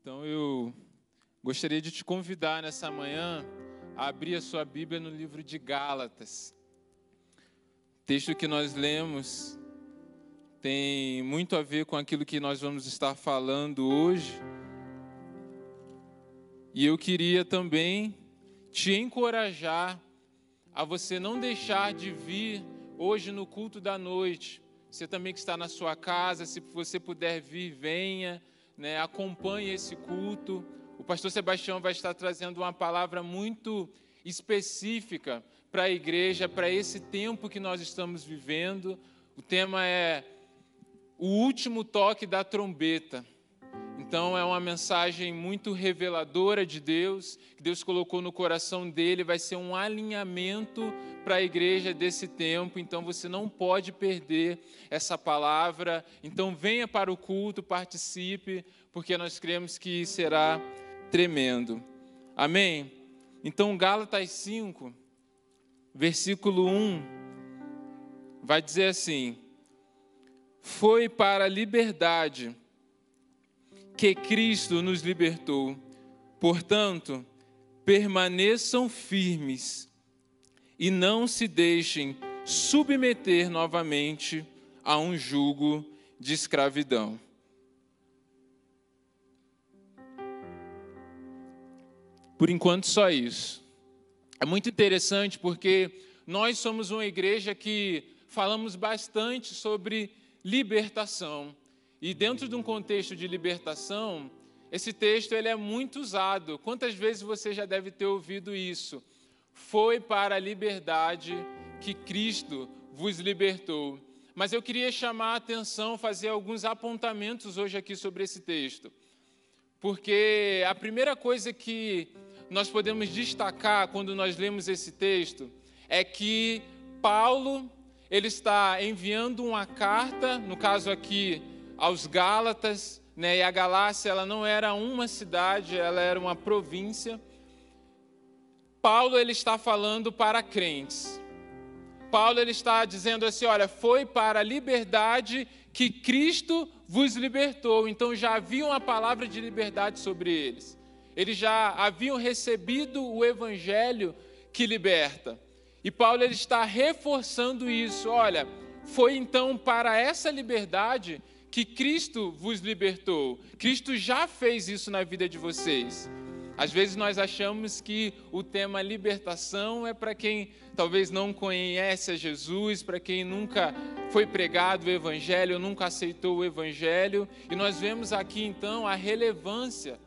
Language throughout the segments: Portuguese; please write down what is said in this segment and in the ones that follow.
Então eu gostaria de te convidar nessa manhã a abrir a sua Bíblia no livro de Gálatas. O texto que nós lemos tem muito a ver com aquilo que nós vamos estar falando hoje. E eu queria também te encorajar a você não deixar de vir hoje no culto da noite. Você também que está na sua casa, se você puder vir, venha né, acompanhe esse culto. O pastor Sebastião vai estar trazendo uma palavra muito específica para a igreja, para esse tempo que nós estamos vivendo. O tema é o último toque da trombeta. Então é uma mensagem muito reveladora de Deus, que Deus colocou no coração dele, vai ser um alinhamento para a igreja desse tempo, então você não pode perder essa palavra. Então venha para o culto, participe, porque nós cremos que será tremendo. Amém? Então Gálatas 5, versículo 1, vai dizer assim: Foi para a liberdade que Cristo nos libertou. Portanto, permaneçam firmes e não se deixem submeter novamente a um jugo de escravidão. Por enquanto, só isso. É muito interessante porque nós somos uma igreja que falamos bastante sobre libertação. E dentro de um contexto de libertação, esse texto ele é muito usado. Quantas vezes você já deve ter ouvido isso? Foi para a liberdade que Cristo vos libertou. Mas eu queria chamar a atenção, fazer alguns apontamentos hoje aqui sobre esse texto. Porque a primeira coisa que nós podemos destacar quando nós lemos esse texto é que Paulo ele está enviando uma carta, no caso aqui aos Gálatas, né? E a Galácia ela não era uma cidade, ela era uma província. Paulo ele está falando para crentes. Paulo ele está dizendo assim, olha, foi para a liberdade que Cristo vos libertou. Então já havia uma palavra de liberdade sobre eles. Eles já haviam recebido o evangelho que liberta. E Paulo ele está reforçando isso. Olha, foi então para essa liberdade que Cristo vos libertou. Cristo já fez isso na vida de vocês. Às vezes nós achamos que o tema libertação é para quem talvez não conhece a Jesus, para quem nunca foi pregado o Evangelho, nunca aceitou o Evangelho, e nós vemos aqui então a relevância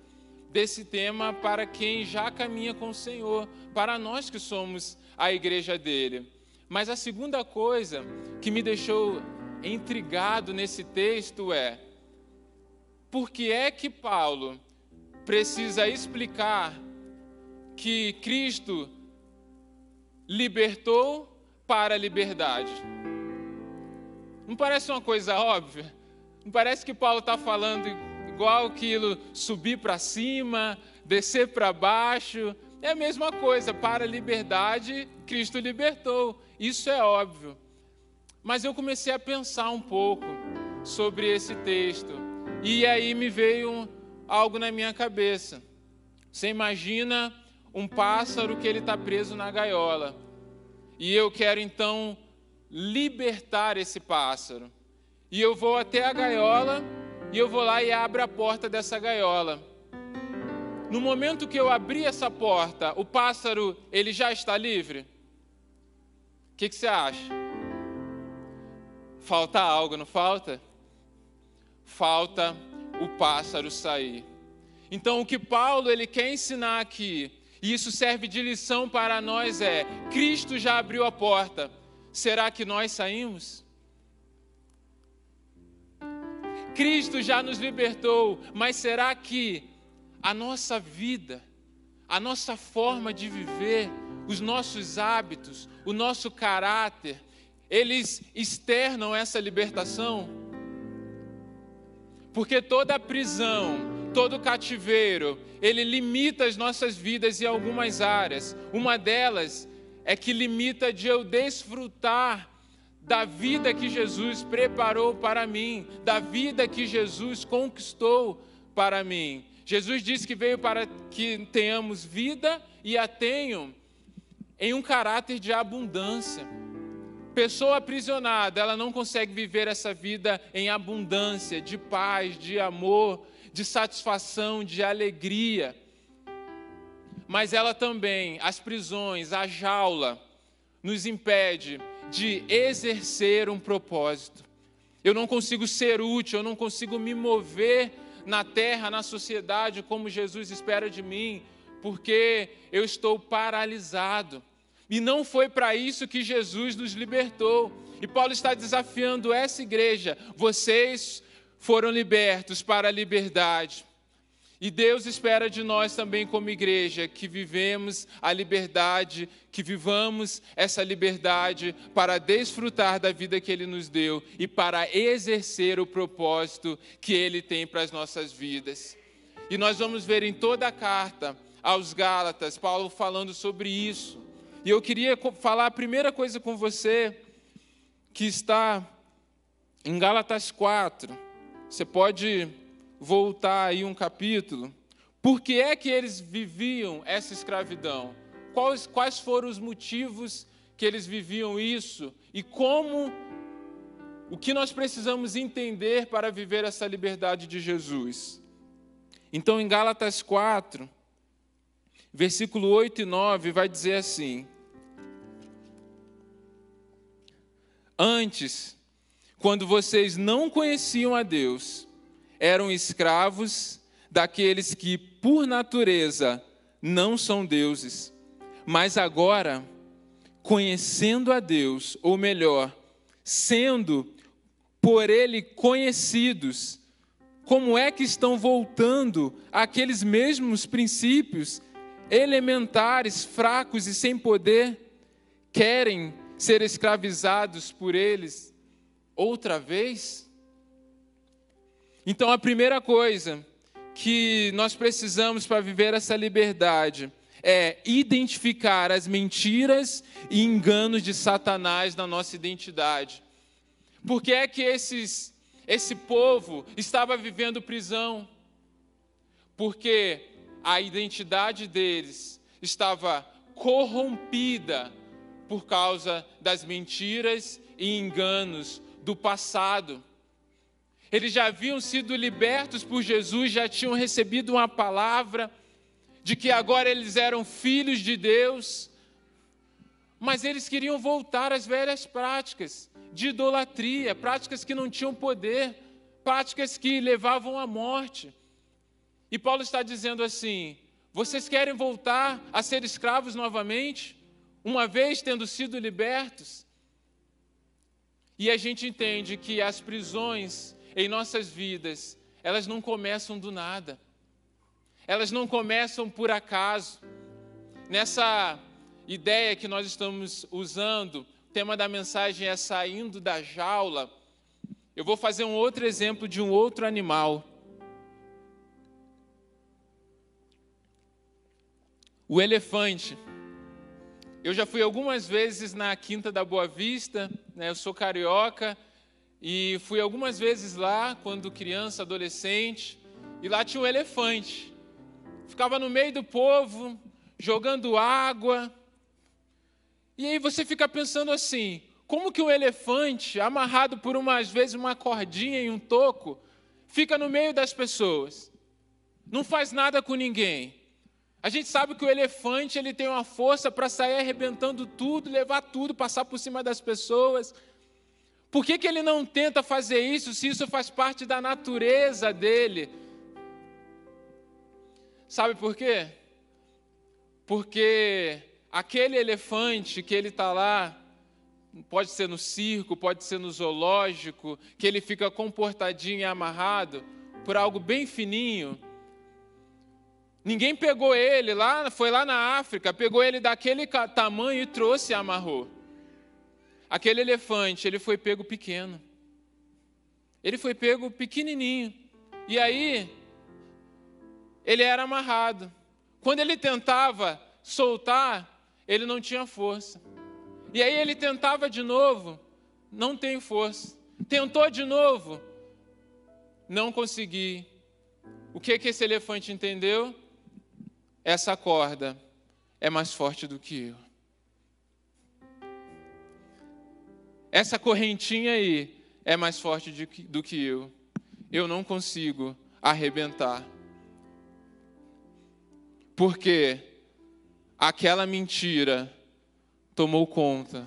desse tema para quem já caminha com o Senhor, para nós que somos a igreja dele. Mas a segunda coisa que me deixou intrigado nesse texto é: por que é que Paulo precisa explicar que Cristo libertou para a liberdade? Não parece uma coisa óbvia? Não parece que Paulo está falando igual aquilo, subir para cima, descer para baixo? É a mesma coisa, para a liberdade, Cristo libertou. Isso é óbvio. Mas eu comecei a pensar um pouco sobre esse texto. E aí me veio algo na minha cabeça. Você imagina um pássaro que ele está preso na gaiola. E eu quero então libertar esse pássaro. E eu vou até a gaiola e eu vou lá e abro a porta dessa gaiola. No momento que eu abri essa porta, o pássaro ele já está livre? O que, que você acha? Falta algo, não falta? Falta o pássaro sair. Então, o que Paulo ele quer ensinar aqui, e isso serve de lição para nós, é: Cristo já abriu a porta, será que nós saímos? Cristo já nos libertou, mas será que a nossa vida, a nossa forma de viver, os nossos hábitos, o nosso caráter, eles externam essa libertação. Porque toda prisão, todo cativeiro, ele limita as nossas vidas em algumas áreas. Uma delas é que limita de eu desfrutar da vida que Jesus preparou para mim, da vida que Jesus conquistou para mim. Jesus disse que veio para que tenhamos vida e a tenham em um caráter de abundância. Pessoa aprisionada, ela não consegue viver essa vida em abundância, de paz, de amor, de satisfação, de alegria. Mas ela também, as prisões, a jaula, nos impede de exercer um propósito. Eu não consigo ser útil, eu não consigo me mover na terra, na sociedade, como Jesus espera de mim, porque eu estou paralisado. E não foi para isso que Jesus nos libertou. E Paulo está desafiando essa igreja. Vocês foram libertos para a liberdade. E Deus espera de nós também, como igreja, que vivemos a liberdade, que vivamos essa liberdade para desfrutar da vida que Ele nos deu e para exercer o propósito que Ele tem para as nossas vidas. E nós vamos ver em toda a carta aos Gálatas, Paulo falando sobre isso. E eu queria falar a primeira coisa com você, que está em Gálatas 4. Você pode voltar aí um capítulo, por que é que eles viviam essa escravidão? Quais, quais foram os motivos que eles viviam isso? E como, o que nós precisamos entender para viver essa liberdade de Jesus? Então, em Gálatas 4, versículo 8 e 9, vai dizer assim: Antes, quando vocês não conheciam a Deus, eram escravos daqueles que, por natureza, não são deuses. Mas agora, conhecendo a Deus, ou melhor, sendo por Ele conhecidos, como é que estão voltando àqueles mesmos princípios elementares, fracos e sem poder? Querem ser escravizados por eles outra vez? Então, a primeira coisa que nós precisamos para viver essa liberdade é identificar as mentiras e enganos de Satanás na nossa identidade. Por que é que esses, esse povo estava vivendo prisão? Porque a identidade deles estava corrompida por causa das mentiras e enganos do passado. Eles já haviam sido libertos por Jesus, já tinham recebido uma palavra de que agora eles eram filhos de Deus, mas eles queriam voltar às velhas práticas de idolatria, práticas que não tinham poder, práticas que levavam à morte. E Paulo está dizendo assim: vocês querem voltar a ser escravos novamente, uma vez tendo sido libertos? E a gente entende que as prisões em nossas vidas, elas não começam do nada. Elas não começam por acaso. Nessa ideia que nós estamos usando, o tema da mensagem é saindo da jaula. Eu vou fazer um outro exemplo de um outro animal. O elefante. Eu já fui algumas vezes na Quinta da Boa Vista, né? eu sou carioca, e fui algumas vezes lá, quando criança, adolescente, e lá tinha um elefante. Ficava no meio do povo, jogando água. E aí você fica pensando assim: como que um elefante, amarrado por umas vezes uma cordinha e um toco, fica no meio das pessoas? Não faz nada com ninguém. A gente sabe que o elefante ele tem uma força para sair arrebentando tudo, levar tudo, passar por cima das pessoas. Por que, que ele não tenta fazer isso se isso faz parte da natureza dele? Sabe por quê? Porque aquele elefante que ele está lá, pode ser no circo, pode ser no zoológico, que ele fica comportadinho e amarrado por algo bem fininho. Ninguém pegou ele lá, foi lá na África, pegou ele daquele tamanho e trouxe e amarrou. Aquele elefante, ele foi pego pequeno. Ele foi pego pequenininho. E aí, ele era amarrado. Quando ele tentava soltar, ele não tinha força. E aí ele tentava de novo, não tem força. Tentou de novo, não consegui. O que que esse elefante entendeu? Essa corda é mais forte do que eu. Essa correntinha aí é mais forte do que eu. Eu não consigo arrebentar. Porque aquela mentira tomou conta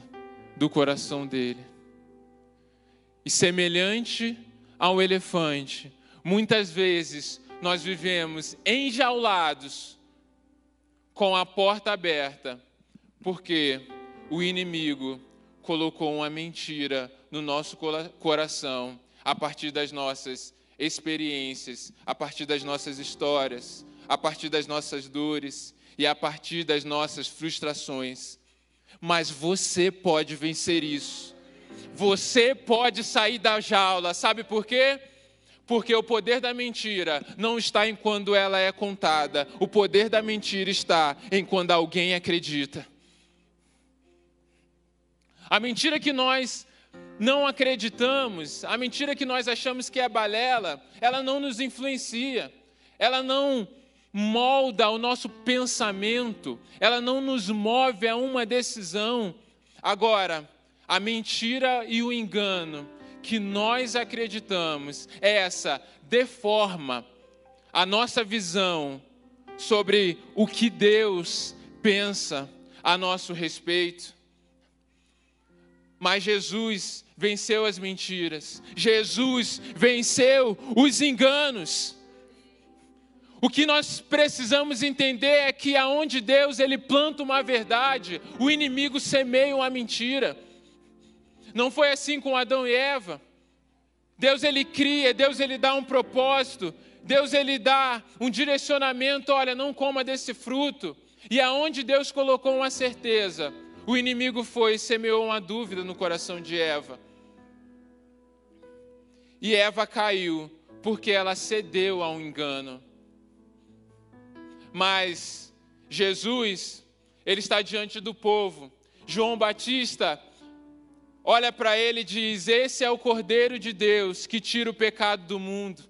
do coração dele. E semelhante ao elefante, muitas vezes nós vivemos enjaulados com a porta aberta, porque o inimigo colocou uma mentira no nosso coração a partir das nossas experiências, a partir das nossas histórias, a partir das nossas dores e a partir das nossas frustrações. Mas você pode vencer isso. Você pode sair da jaula, sabe por quê? Porque o poder da mentira não está em quando ela é contada, o poder da mentira está em quando alguém acredita. A mentira que nós não acreditamos, a mentira que nós achamos que é balela, ela não nos influencia, ela não molda o nosso pensamento, ela não nos move a uma decisão. Agora, a mentira e o engano que nós acreditamos, é essa deforma a nossa visão sobre o que Deus pensa a nosso respeito. Mas Jesus venceu as mentiras, Jesus venceu os enganos. O que nós precisamos entender é que aonde Deus ele planta uma verdade, o inimigo semeia uma mentira. Não foi assim com Adão e Eva. Deus ele cria, Deus ele dá um propósito, Deus ele dá um direcionamento, olha, não coma desse fruto. E aonde Deus colocou uma certeza, o inimigo foi e semeou uma dúvida no coração de Eva. E Eva caiu porque ela cedeu a um engano. Mas Jesus, ele está diante do povo. João Batista olha para ele e diz: Esse é o Cordeiro de Deus que tira o pecado do mundo.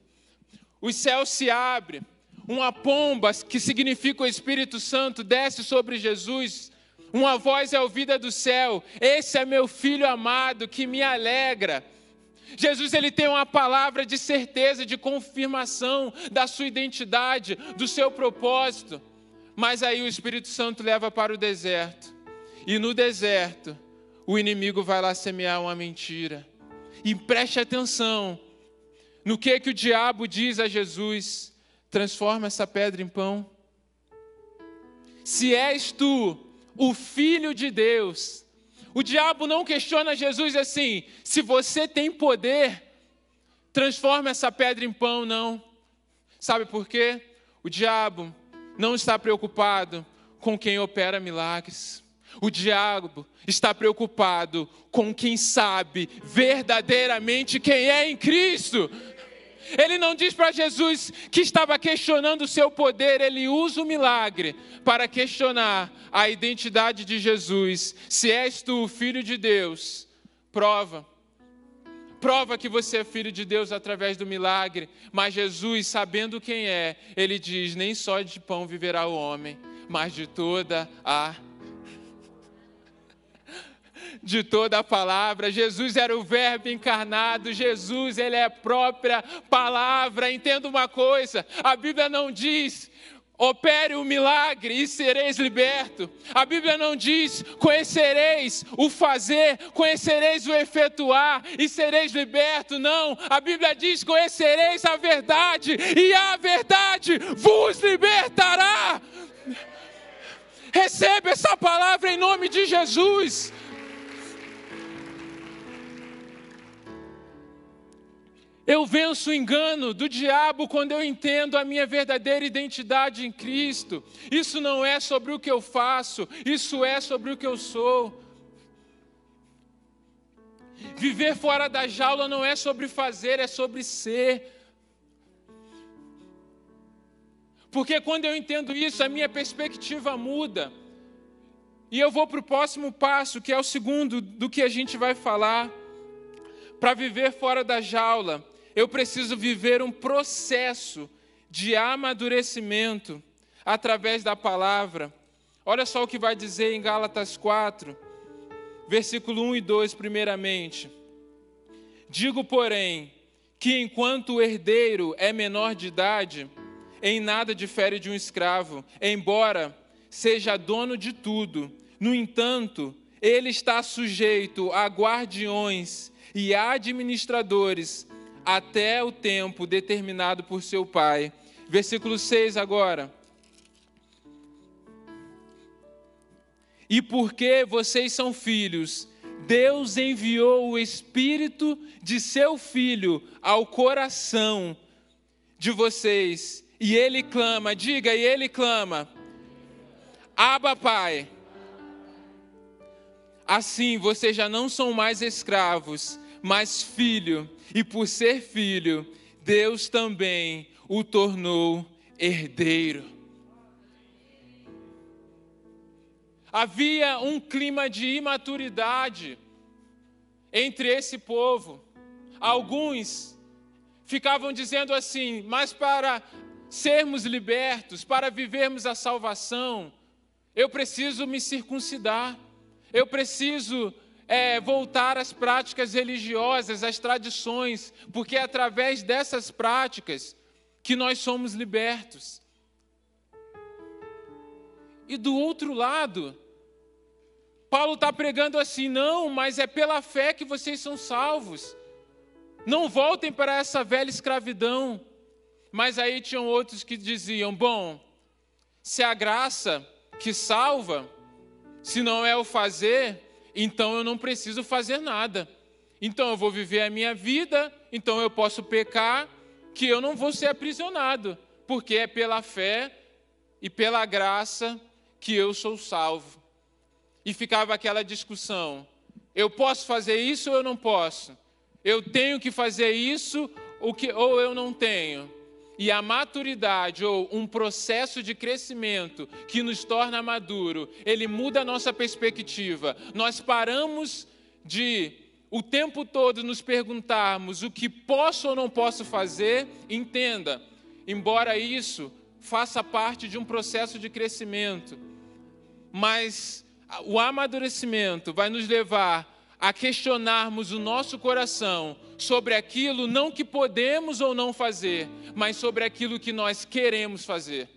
Os céus se abrem, uma pomba, que significa o Espírito Santo, desce sobre Jesus uma voz é ouvida do céu: Esse é meu filho amado que me alegra. Jesus ele tem uma palavra de certeza, de confirmação da sua identidade, do seu propósito. Mas aí o Espírito Santo leva para o deserto. E no deserto, o inimigo vai lá semear uma mentira. E preste atenção no que que o diabo diz a Jesus: transforma essa pedra em pão. Se és tu o Filho de Deus. O diabo não questiona Jesus assim: se você tem poder, transforma essa pedra em pão, não. Sabe por quê? O diabo não está preocupado com quem opera milagres. O diabo está preocupado com quem sabe verdadeiramente quem é em Cristo. Ele não diz para Jesus que estava questionando o seu poder, ele usa o milagre para questionar a identidade de Jesus. Se és tu o filho de Deus, prova. Prova que você é filho de Deus através do milagre. Mas Jesus, sabendo quem é, ele diz: Nem só de pão viverá o homem, mas de toda a de toda a palavra. Jesus era o Verbo encarnado, Jesus, ele é a própria palavra. Entenda uma coisa: a Bíblia não diz opere o milagre e sereis liberto. A Bíblia não diz conhecereis o fazer, conhecereis o efetuar e sereis liberto. Não, a Bíblia diz conhecereis a verdade e a verdade vos libertará. Receba essa palavra em nome de Jesus. Eu venço o engano do diabo quando eu entendo a minha verdadeira identidade em Cristo. Isso não é sobre o que eu faço, isso é sobre o que eu sou. Viver fora da jaula não é sobre fazer, é sobre ser. Porque quando eu entendo isso, a minha perspectiva muda. E eu vou para o próximo passo, que é o segundo do que a gente vai falar. Para viver fora da jaula, eu preciso viver um processo de amadurecimento através da palavra. Olha só o que vai dizer em Gálatas 4, versículo 1 e 2, primeiramente. Digo, porém, que enquanto o herdeiro é menor de idade, em nada difere de um escravo, embora seja dono de tudo. No entanto, ele está sujeito a guardiões e administradores até o tempo determinado por seu pai. Versículo 6 agora. E porque vocês são filhos, Deus enviou o Espírito de seu Filho ao coração de vocês. E ele clama, diga, e ele clama: Abba, Pai. Assim vocês já não são mais escravos, mas filho, e por ser filho, Deus também o tornou herdeiro. Havia um clima de imaturidade entre esse povo. Alguns ficavam dizendo assim: mas para sermos libertos, para vivermos a salvação, eu preciso me circuncidar, eu preciso é, voltar às práticas religiosas, às tradições, porque é através dessas práticas que nós somos libertos. E do outro lado, Paulo está pregando assim: não, mas é pela fé que vocês são salvos. Não voltem para essa velha escravidão. Mas aí tinham outros que diziam: bom, se a graça que salva, se não é o fazer, então eu não preciso fazer nada. Então eu vou viver a minha vida, então eu posso pecar, que eu não vou ser aprisionado, porque é pela fé e pela graça que eu sou salvo. E ficava aquela discussão: eu posso fazer isso ou eu não posso? Eu tenho que fazer isso ou eu não tenho? E a maturidade ou um processo de crescimento que nos torna maduro, ele muda a nossa perspectiva. Nós paramos de o tempo todo nos perguntarmos o que posso ou não posso fazer. Entenda, embora isso faça parte de um processo de crescimento, mas o amadurecimento vai nos levar a questionarmos o nosso coração sobre aquilo não que podemos ou não fazer, mas sobre aquilo que nós queremos fazer.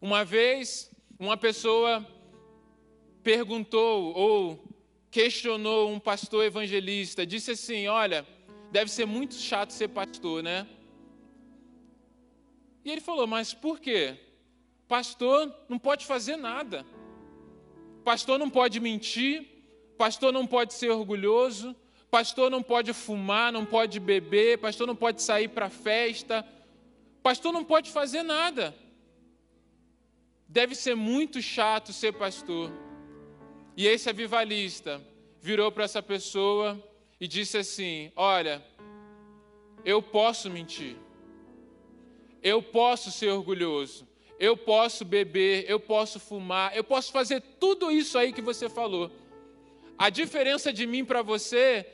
Uma vez, uma pessoa perguntou ou questionou um pastor evangelista, disse assim: Olha, deve ser muito chato ser pastor, né? E ele falou: Mas por quê? Pastor não pode fazer nada. Pastor não pode mentir, pastor não pode ser orgulhoso, pastor não pode fumar, não pode beber, pastor não pode sair para festa, pastor não pode fazer nada. Deve ser muito chato ser pastor. E esse avivalista virou para essa pessoa e disse assim: Olha, eu posso mentir, eu posso ser orgulhoso, eu posso beber, eu posso fumar, eu posso fazer tudo isso aí que você falou. A diferença de mim para você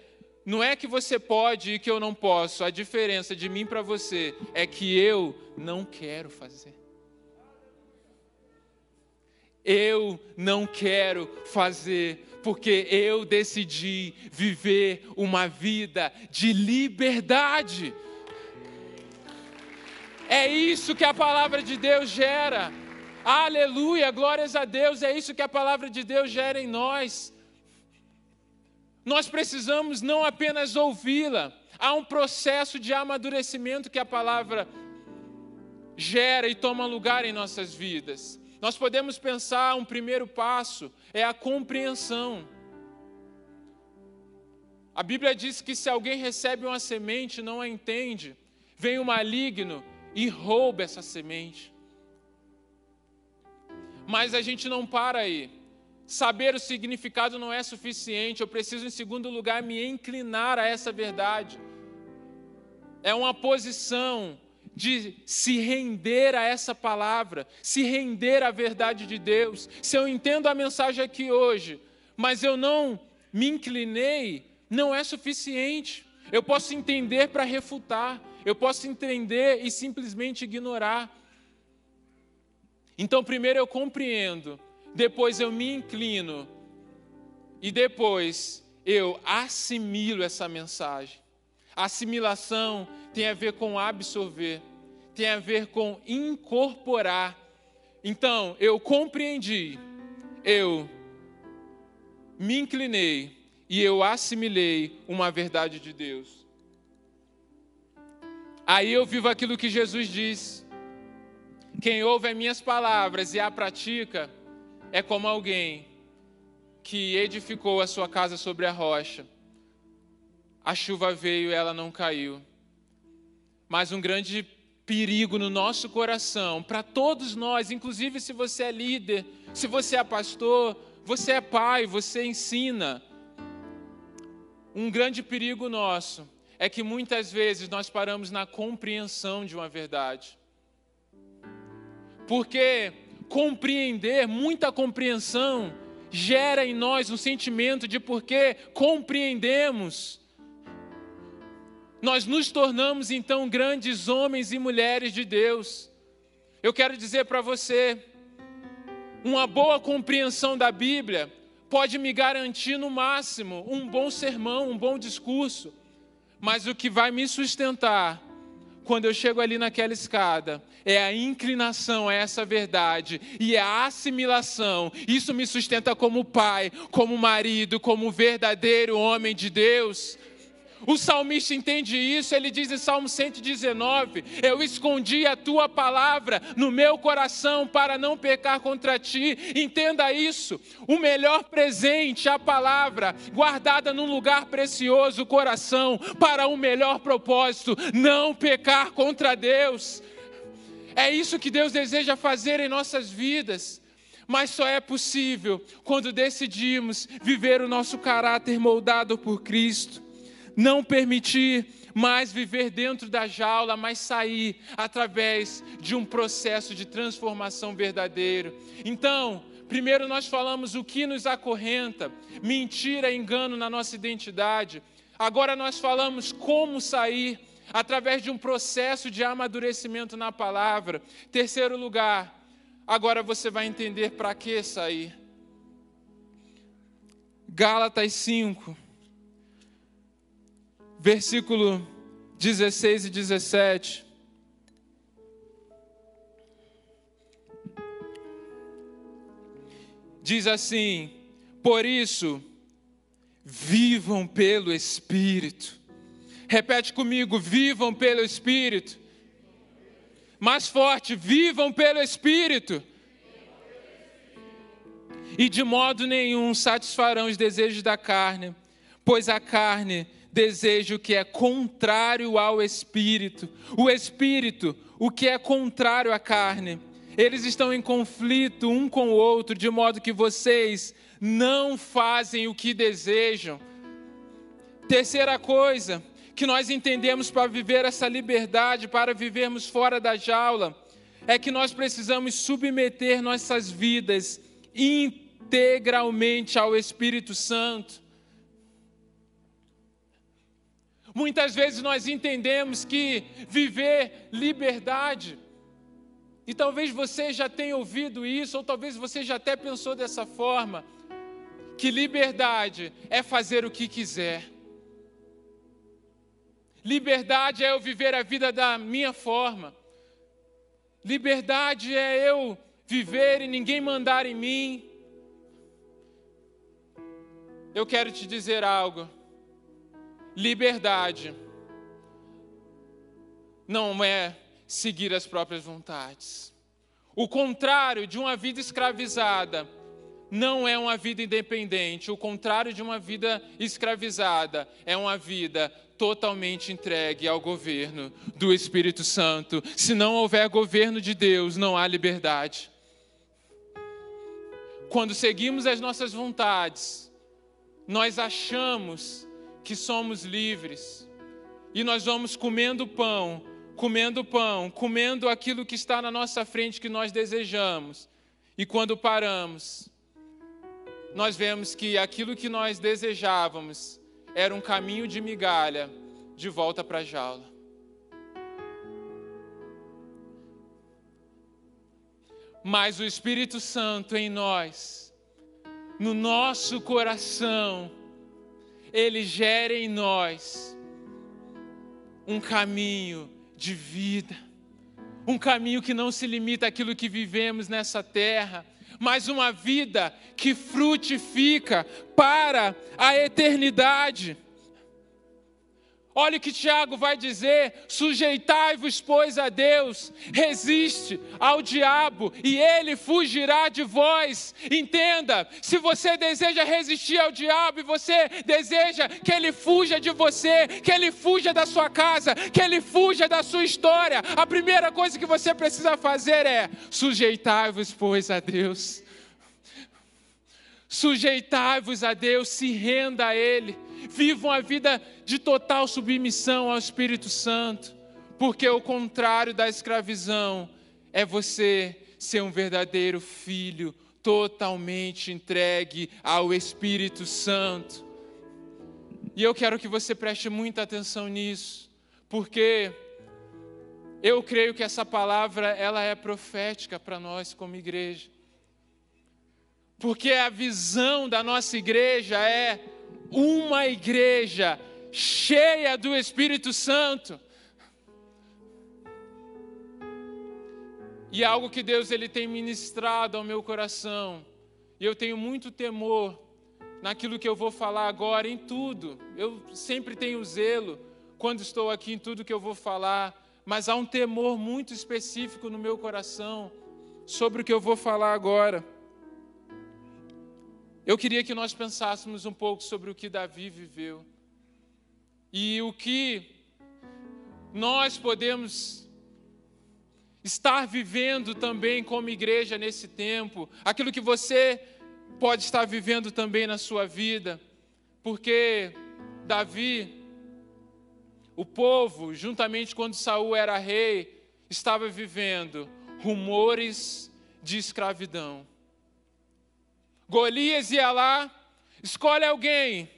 não é que você pode e que eu não posso. A diferença de mim para você é que eu não quero fazer. Eu não quero fazer, porque eu decidi viver uma vida de liberdade. É isso que a palavra de Deus gera. Aleluia, glórias a Deus, é isso que a palavra de Deus gera em nós. Nós precisamos não apenas ouvi-la, há um processo de amadurecimento que a palavra gera e toma lugar em nossas vidas. Nós podemos pensar um primeiro passo é a compreensão. A Bíblia diz que se alguém recebe uma semente e não a entende, vem o maligno e rouba essa semente. Mas a gente não para aí. Saber o significado não é suficiente, eu preciso, em segundo lugar, me inclinar a essa verdade. É uma posição de se render a essa palavra, se render à verdade de Deus. Se eu entendo a mensagem aqui hoje, mas eu não me inclinei, não é suficiente. Eu posso entender para refutar, eu posso entender e simplesmente ignorar. Então, primeiro eu compreendo, depois eu me inclino e depois eu assimilo essa mensagem. assimilação tem a ver com absorver, tem a ver com incorporar. Então, eu compreendi, eu me inclinei e eu assimilei uma verdade de Deus. Aí eu vivo aquilo que Jesus diz. Quem ouve as minhas palavras e a pratica é como alguém que edificou a sua casa sobre a rocha. A chuva veio e ela não caiu. Mas um grande perigo no nosso coração, para todos nós, inclusive se você é líder, se você é pastor, você é pai, você ensina. Um grande perigo nosso é que muitas vezes nós paramos na compreensão de uma verdade. Porque compreender, muita compreensão, gera em nós um sentimento de porque compreendemos. Nós nos tornamos então grandes homens e mulheres de Deus. Eu quero dizer para você, uma boa compreensão da Bíblia pode me garantir no máximo um bom sermão, um bom discurso, mas o que vai me sustentar quando eu chego ali naquela escada, é a inclinação a essa verdade e a assimilação. Isso me sustenta como pai, como marido, como verdadeiro homem de Deus. O salmista entende isso, ele diz em Salmo 119: Eu escondi a tua palavra no meu coração para não pecar contra ti. Entenda isso. O melhor presente, a palavra, guardada num lugar precioso, o coração, para um melhor propósito: não pecar contra Deus. É isso que Deus deseja fazer em nossas vidas mas só é possível quando decidimos viver o nosso caráter moldado por Cristo não permitir mais viver dentro da jaula, mas sair através de um processo de transformação verdadeiro. Então, primeiro nós falamos o que nos acorrenta, mentira, engano na nossa identidade. Agora nós falamos como sair através de um processo de amadurecimento na palavra. Terceiro lugar, agora você vai entender para que sair. Gálatas 5 versículo 16 e 17. Diz assim: Por isso, vivam pelo Espírito. Repete comigo: vivam pelo Espírito. Mais forte: vivam pelo Espírito. E de modo nenhum satisfarão os desejos da carne, pois a carne desejo que é contrário ao espírito. O espírito, o que é contrário à carne. Eles estão em conflito um com o outro, de modo que vocês não fazem o que desejam. Terceira coisa que nós entendemos para viver essa liberdade, para vivermos fora da jaula, é que nós precisamos submeter nossas vidas integralmente ao Espírito Santo. Muitas vezes nós entendemos que viver liberdade, e talvez você já tenha ouvido isso, ou talvez você já até pensou dessa forma, que liberdade é fazer o que quiser. Liberdade é eu viver a vida da minha forma. Liberdade é eu viver e ninguém mandar em mim. Eu quero te dizer algo liberdade não é seguir as próprias vontades. O contrário de uma vida escravizada não é uma vida independente. O contrário de uma vida escravizada é uma vida totalmente entregue ao governo do Espírito Santo. Se não houver governo de Deus, não há liberdade. Quando seguimos as nossas vontades, nós achamos que somos livres. E nós vamos comendo pão, comendo pão, comendo aquilo que está na nossa frente que nós desejamos. E quando paramos, nós vemos que aquilo que nós desejávamos era um caminho de migalha de volta para a jaula. Mas o Espírito Santo em nós, no nosso coração, ele gera em nós um caminho de vida, um caminho que não se limita àquilo que vivemos nessa terra, mas uma vida que frutifica para a eternidade. Olha o que Tiago vai dizer: sujeitai-vos, pois, a Deus, resiste ao diabo e ele fugirá de vós. Entenda, se você deseja resistir ao diabo e você deseja que ele fuja de você, que ele fuja da sua casa, que ele fuja da sua história, a primeira coisa que você precisa fazer é sujeitai-vos, pois, a Deus. Sujeitai-vos a Deus, se renda a Ele vivam a vida de total submissão ao Espírito Santo, porque o contrário da escravidão é você ser um verdadeiro filho, totalmente entregue ao Espírito Santo. E eu quero que você preste muita atenção nisso, porque eu creio que essa palavra ela é profética para nós como igreja. Porque a visão da nossa igreja é uma igreja cheia do Espírito Santo. E é algo que Deus ele tem ministrado ao meu coração. E eu tenho muito temor naquilo que eu vou falar agora, em tudo. Eu sempre tenho zelo quando estou aqui em tudo que eu vou falar, mas há um temor muito específico no meu coração sobre o que eu vou falar agora. Eu queria que nós pensássemos um pouco sobre o que Davi viveu e o que nós podemos estar vivendo também como igreja nesse tempo, aquilo que você pode estar vivendo também na sua vida, porque Davi, o povo, juntamente quando Saul era rei, estava vivendo rumores de escravidão. Golias ia lá, escolhe alguém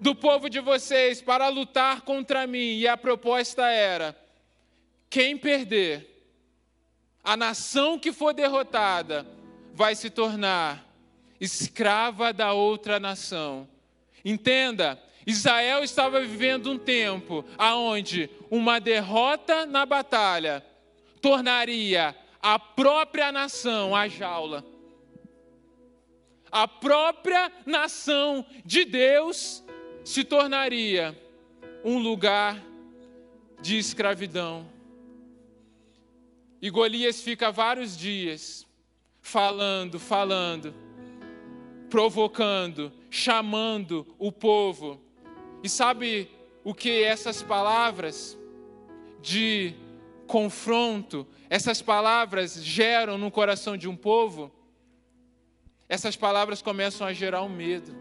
do povo de vocês para lutar contra mim, e a proposta era: quem perder, a nação que for derrotada, vai se tornar escrava da outra nação. Entenda, Israel estava vivendo um tempo aonde uma derrota na batalha tornaria a própria nação a jaula a própria nação de Deus se tornaria um lugar de escravidão. E Golias fica vários dias falando, falando, provocando, chamando o povo. E sabe o que essas palavras de confronto, essas palavras geram no coração de um povo? Essas palavras começam a gerar um medo.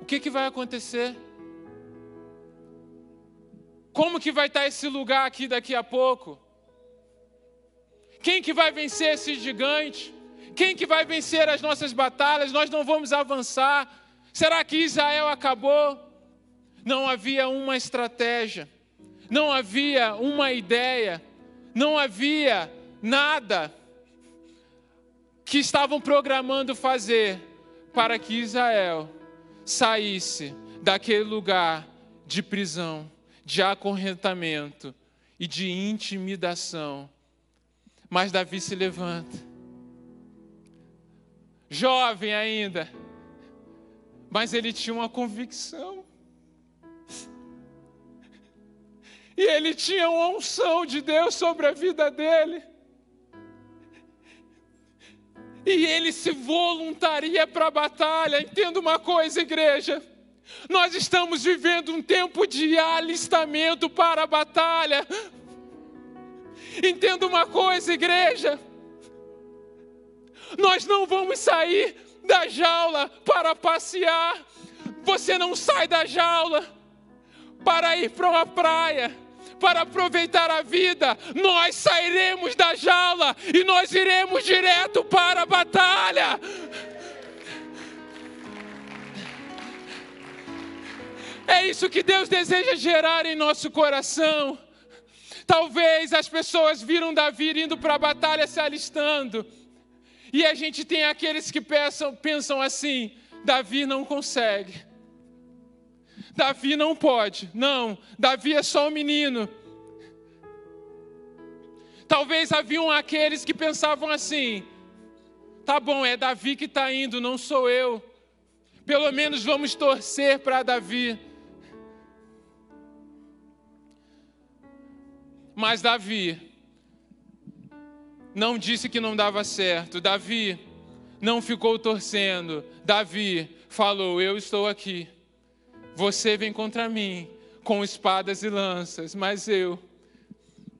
O que, que vai acontecer? Como que vai estar esse lugar aqui daqui a pouco? Quem que vai vencer esse gigante? Quem que vai vencer as nossas batalhas? Nós não vamos avançar. Será que Israel acabou? Não havia uma estratégia, não havia uma ideia, não havia nada que estavam programando fazer para que Israel saísse daquele lugar de prisão, de acorrentamento e de intimidação. Mas Davi se levanta, jovem ainda, mas ele tinha uma convicção. E ele tinha uma unção de Deus sobre a vida dele e ele se voluntaria para a batalha. Entenda uma coisa, igreja. Nós estamos vivendo um tempo de alistamento para a batalha. Entenda uma coisa, igreja. Nós não vamos sair da jaula para passear. Você não sai da jaula para ir para uma praia para aproveitar a vida, nós sairemos da jaula e nós iremos direto para a batalha. É isso que Deus deseja gerar em nosso coração. Talvez as pessoas viram Davi indo para a batalha se alistando. E a gente tem aqueles que pensam, pensam assim: Davi não consegue. Davi não pode. Não, Davi é só um menino. Talvez haviam aqueles que pensavam assim: tá bom, é Davi que está indo, não sou eu. Pelo menos vamos torcer para Davi. Mas Davi não disse que não dava certo. Davi não ficou torcendo. Davi falou: Eu estou aqui. Você vem contra mim com espadas e lanças, mas eu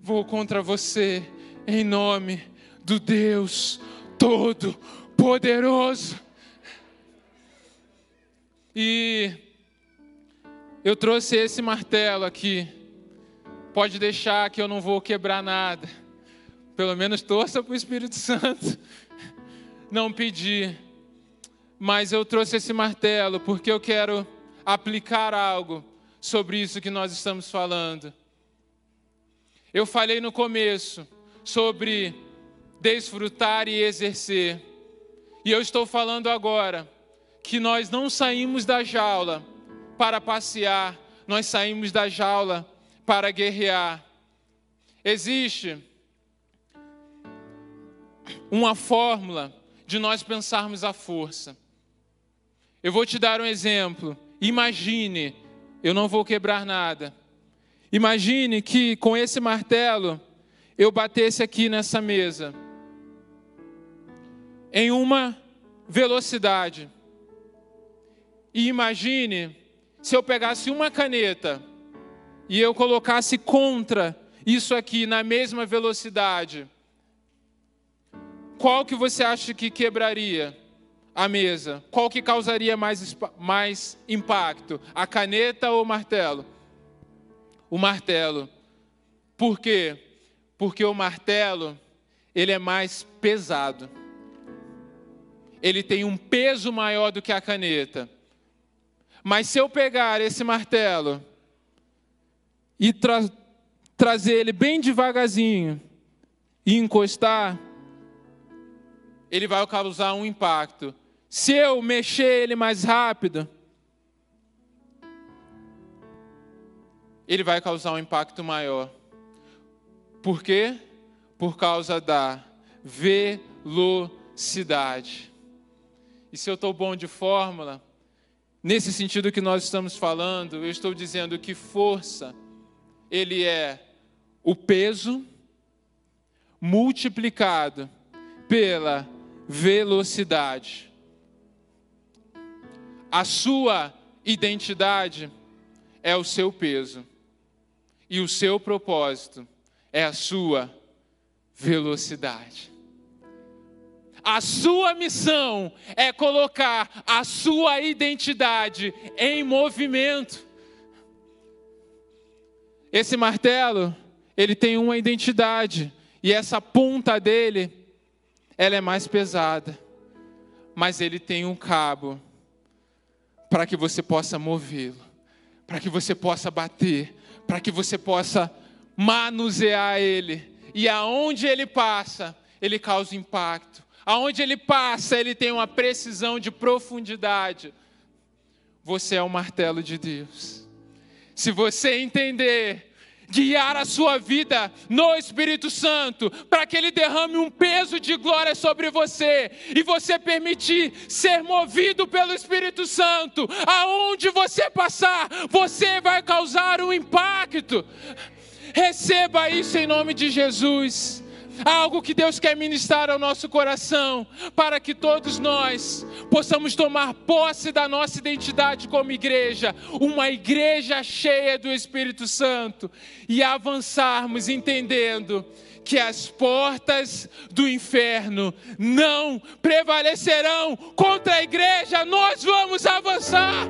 vou contra você em nome do Deus Todo-Poderoso. E eu trouxe esse martelo aqui. Pode deixar que eu não vou quebrar nada. Pelo menos torça para o Espírito Santo não pedir. Mas eu trouxe esse martelo porque eu quero aplicar algo sobre isso que nós estamos falando. Eu falei no começo sobre desfrutar e exercer. E eu estou falando agora que nós não saímos da jaula para passear, nós saímos da jaula para guerrear. Existe uma fórmula de nós pensarmos a força. Eu vou te dar um exemplo. Imagine, eu não vou quebrar nada. Imagine que com esse martelo eu batesse aqui nessa mesa em uma velocidade. E imagine se eu pegasse uma caneta e eu colocasse contra isso aqui na mesma velocidade. Qual que você acha que quebraria? A mesa, qual que causaria mais, mais impacto? A caneta ou o martelo? O martelo. Por quê? Porque o martelo, ele é mais pesado. Ele tem um peso maior do que a caneta. Mas se eu pegar esse martelo e tra trazer ele bem devagarzinho e encostar, ele vai causar um impacto. Se eu mexer ele mais rápido, ele vai causar um impacto maior. Por quê? Por causa da velocidade. E se eu estou bom de fórmula, nesse sentido que nós estamos falando, eu estou dizendo que força, ele é o peso multiplicado pela velocidade. A sua identidade é o seu peso. E o seu propósito é a sua velocidade. A sua missão é colocar a sua identidade em movimento. Esse martelo, ele tem uma identidade, e essa ponta dele, ela é mais pesada, mas ele tem um cabo para que você possa movê-lo, para que você possa bater, para que você possa manusear ele. E aonde ele passa, ele causa impacto. Aonde ele passa, ele tem uma precisão de profundidade. Você é o martelo de Deus. Se você entender guiar a sua vida no Espírito Santo, para que ele derrame um peso de glória sobre você e você permitir ser movido pelo Espírito Santo, aonde você passar, você vai causar um impacto. Receba isso em nome de Jesus algo que Deus quer ministrar ao nosso coração, para que todos nós possamos tomar posse da nossa identidade como igreja, uma igreja cheia do Espírito Santo, e avançarmos entendendo que as portas do inferno não prevalecerão contra a igreja, nós vamos avançar,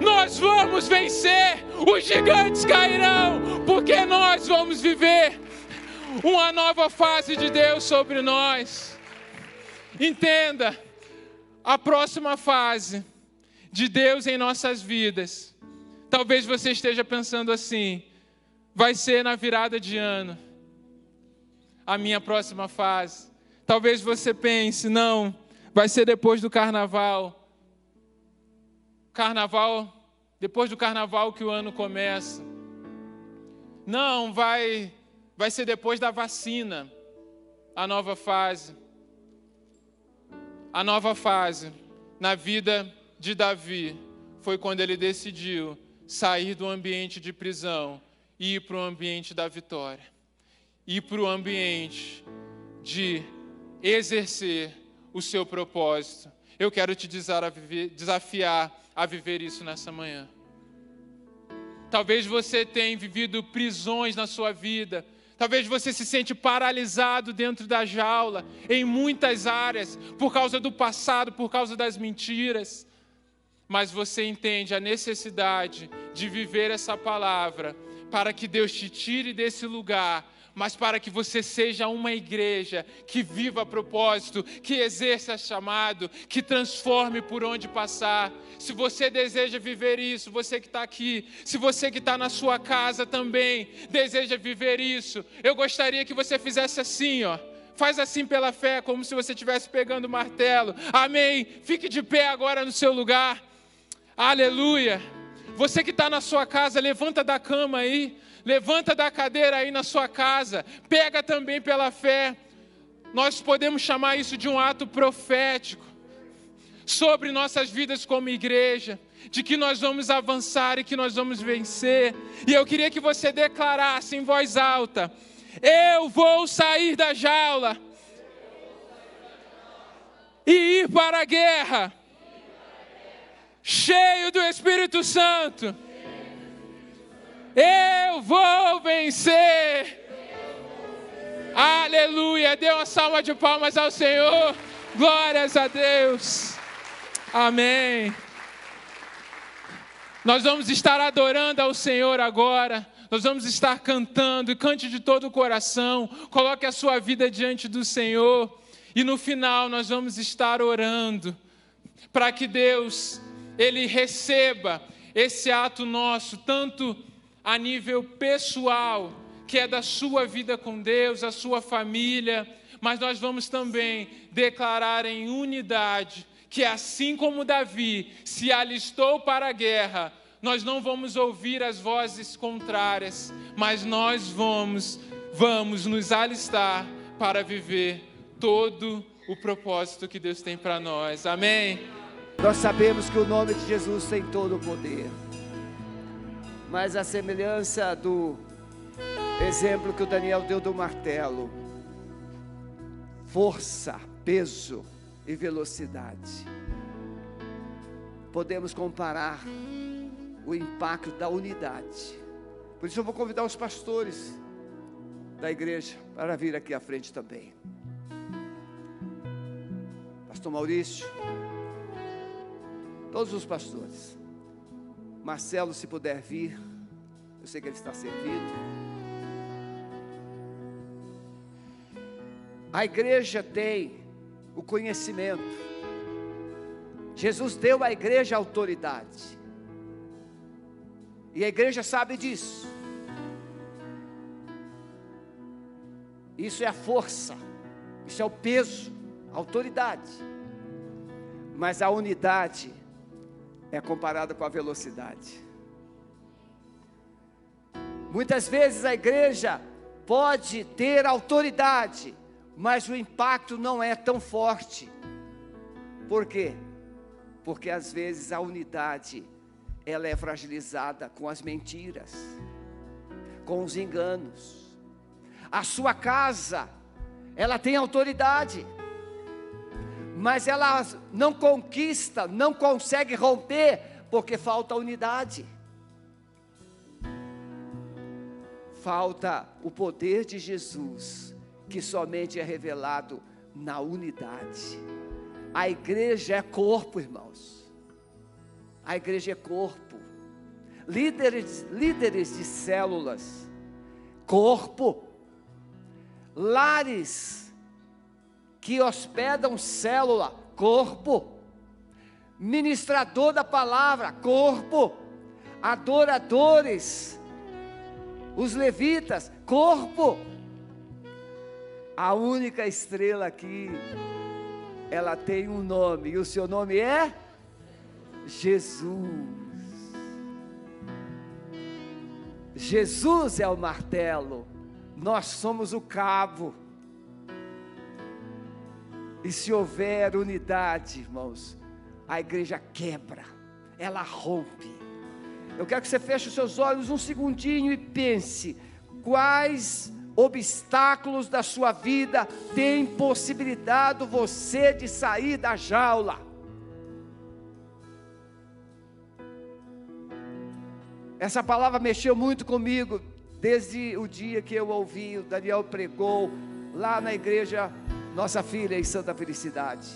nós vamos vencer, os gigantes cairão, porque nós vamos viver uma nova fase de Deus sobre nós. Entenda, a próxima fase de Deus em nossas vidas. Talvez você esteja pensando assim: vai ser na virada de ano a minha próxima fase. Talvez você pense, não, vai ser depois do carnaval. Carnaval, depois do carnaval que o ano começa. Não, vai vai ser depois da vacina a nova fase. A nova fase na vida de Davi foi quando ele decidiu sair do ambiente de prisão e ir para o ambiente da vitória, ir para o ambiente de exercer o seu propósito. Eu quero te desafiar a viver isso nessa manhã. Talvez você tenha vivido prisões na sua vida, Talvez você se sente paralisado dentro da jaula, em muitas áreas, por causa do passado, por causa das mentiras. Mas você entende a necessidade de viver essa palavra para que Deus te tire desse lugar mas para que você seja uma igreja que viva a propósito, que exerça chamado, que transforme por onde passar. Se você deseja viver isso, você que está aqui, se você que está na sua casa também deseja viver isso, eu gostaria que você fizesse assim, ó. Faz assim pela fé, como se você estivesse pegando o martelo. Amém. Fique de pé agora no seu lugar. Aleluia. Você que está na sua casa, levanta da cama aí. Levanta da cadeira aí na sua casa, pega também pela fé. Nós podemos chamar isso de um ato profético sobre nossas vidas como igreja, de que nós vamos avançar e que nós vamos vencer. E eu queria que você declarasse em voz alta: Eu vou sair da jaula e ir para a guerra, cheio do Espírito Santo eu vou vencer. Aleluia. Dê uma salva de palmas ao Senhor. Glórias a Deus. Amém. Nós vamos estar adorando ao Senhor agora. Nós vamos estar cantando e cante de todo o coração. Coloque a sua vida diante do Senhor. E no final nós vamos estar orando para que Deus ele receba esse ato nosso, tanto a nível pessoal, que é da sua vida com Deus, a sua família, mas nós vamos também declarar em unidade que assim como Davi se alistou para a guerra, nós não vamos ouvir as vozes contrárias, mas nós vamos vamos nos alistar para viver todo o propósito que Deus tem para nós. Amém. Nós sabemos que o nome de Jesus tem todo o poder mas a semelhança do exemplo que o Daniel deu do martelo, força, peso e velocidade. Podemos comparar o impacto da unidade. Por isso eu vou convidar os pastores da igreja para vir aqui à frente também. Pastor Maurício, todos os pastores. Marcelo, se puder vir, eu sei que ele está servido. A igreja tem o conhecimento. Jesus deu à igreja autoridade. E a igreja sabe disso. Isso é a força, isso é o peso, a autoridade. Mas a unidade é comparada com a velocidade. Muitas vezes a igreja pode ter autoridade, mas o impacto não é tão forte. Por quê? Porque às vezes a unidade ela é fragilizada com as mentiras, com os enganos. A sua casa, ela tem autoridade, mas ela não conquista, não consegue romper, porque falta unidade. Falta o poder de Jesus, que somente é revelado na unidade. A igreja é corpo, irmãos. A igreja é corpo. Líderes, líderes de células, corpo. Lares, que hospedam célula, corpo, ministrador da palavra, corpo, adoradores, os levitas, corpo. A única estrela aqui, ela tem um nome, e o seu nome é Jesus. Jesus é o martelo, nós somos o cabo. E se houver unidade, irmãos, a igreja quebra, ela rompe. Eu quero que você feche os seus olhos um segundinho e pense: quais obstáculos da sua vida têm possibilitado você de sair da jaula? Essa palavra mexeu muito comigo desde o dia que eu ouvi, o Daniel pregou lá na igreja Nossa Filha em Santa Felicidade.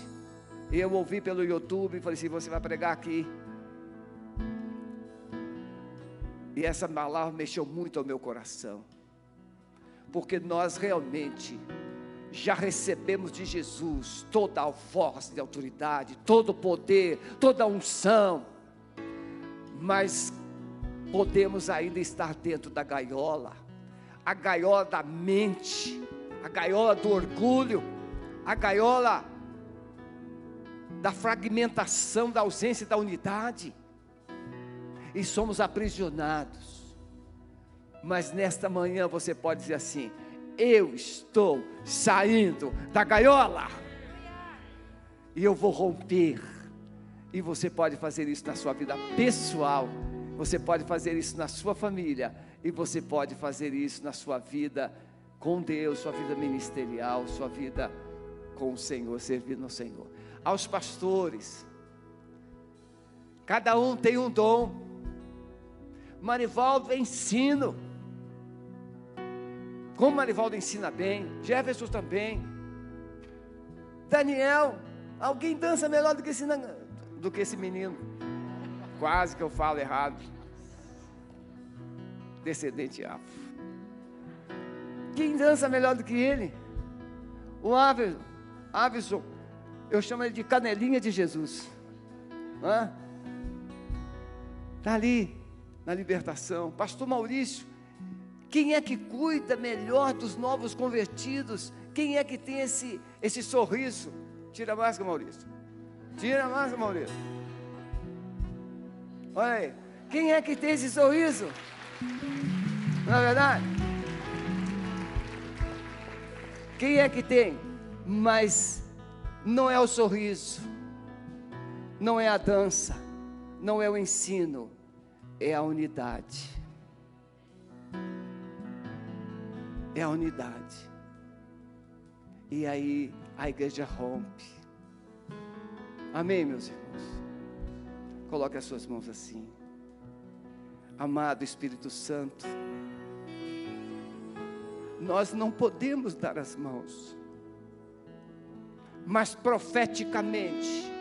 Eu ouvi pelo YouTube e falei assim: você vai pregar aqui. E essa palavra mexeu muito ao meu coração, porque nós realmente já recebemos de Jesus toda a voz de autoridade, todo o poder, toda a unção, mas podemos ainda estar dentro da gaiola, a gaiola da mente, a gaiola do orgulho, a gaiola da fragmentação, da ausência da unidade, e somos aprisionados. Mas nesta manhã você pode dizer assim: Eu estou saindo da gaiola, e eu vou romper. E você pode fazer isso na sua vida pessoal você pode fazer isso na sua família e você pode fazer isso na sua vida com Deus, sua vida ministerial, sua vida com o Senhor, servindo ao Senhor. Aos pastores, cada um tem um dom. Marivaldo ensino. Como Marivaldo ensina bem, Jefferson também. Daniel, alguém dança melhor do que esse, do que esse menino. Quase que eu falo errado. Descendente afro. Quem dança melhor do que ele? O Avison. Eu chamo ele de canelinha de Jesus. Está ali, na libertação. Pastor Maurício, quem é que cuida melhor dos novos convertidos? Quem é que tem esse, esse sorriso? Tira a máscara, Maurício. Tira a máscara, Maurício. Olha aí. Quem é que tem esse sorriso? Não é verdade? Quem é que tem? Mas não é o sorriso, não é a dança, não é o ensino, é a unidade. É a unidade. E aí a igreja rompe. Amém, meus irmãos? Coloque as suas mãos assim. Amado Espírito Santo, nós não podemos dar as mãos, mas profeticamente,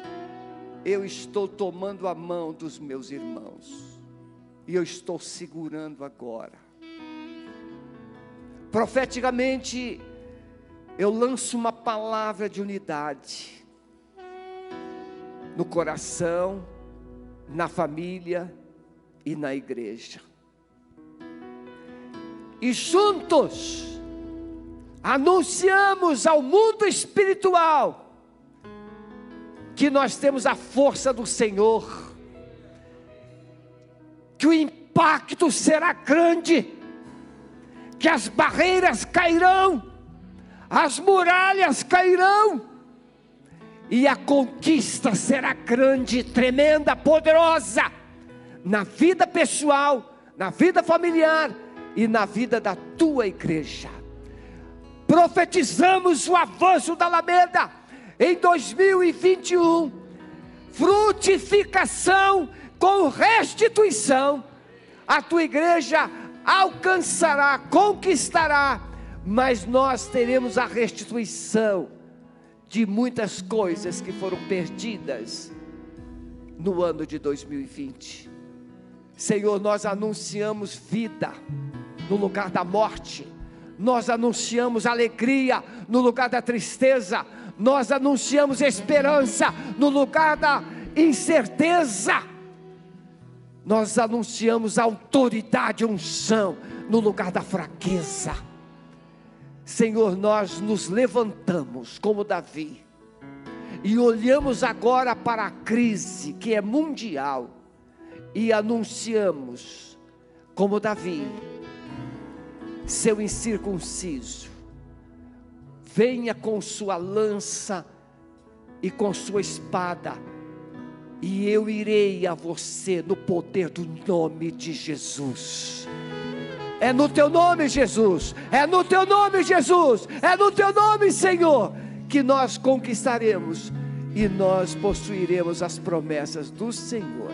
eu estou tomando a mão dos meus irmãos, e eu estou segurando agora. Profeticamente, eu lanço uma palavra de unidade no coração, na família e na igreja. E juntos anunciamos ao mundo espiritual que nós temos a força do Senhor, que o impacto será grande, que as barreiras cairão, as muralhas cairão, e a conquista será grande, tremenda, poderosa, na vida pessoal, na vida familiar e na vida da tua igreja. Profetizamos o avanço da Alameda em 2021, frutificação com restituição. A tua igreja alcançará, conquistará, mas nós teremos a restituição de muitas coisas que foram perdidas no ano de 2020. Senhor, nós anunciamos vida no lugar da morte, nós anunciamos alegria no lugar da tristeza, nós anunciamos esperança no lugar da incerteza. nós anunciamos autoridade unção no lugar da fraqueza. Senhor, nós nos levantamos como Davi e olhamos agora para a crise que é mundial e anunciamos, como Davi, seu incircunciso, venha com sua lança e com sua espada, e eu irei a você no poder do nome de Jesus. É no teu nome, Jesus. É no teu nome, Jesus. É no teu nome, Senhor, que nós conquistaremos e nós possuiremos as promessas do Senhor.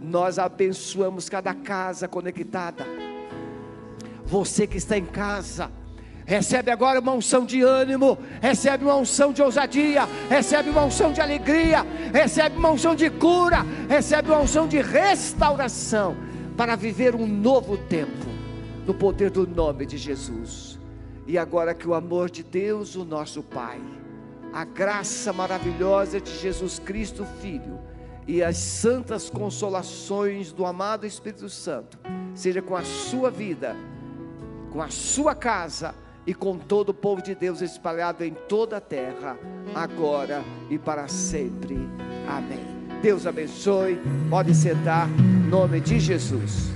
Nós abençoamos cada casa conectada. Você que está em casa, Recebe agora uma unção de ânimo, recebe uma unção de ousadia, recebe uma unção de alegria, recebe uma unção de cura, recebe uma unção de restauração para viver um novo tempo no poder do nome de Jesus. E agora que o amor de Deus, o nosso Pai, a graça maravilhosa de Jesus Cristo, Filho, e as santas consolações do amado Espírito Santo, seja com a sua vida, com a sua casa e com todo o povo de Deus espalhado em toda a terra, agora e para sempre. Amém. Deus abençoe. Pode sentar, em nome de Jesus.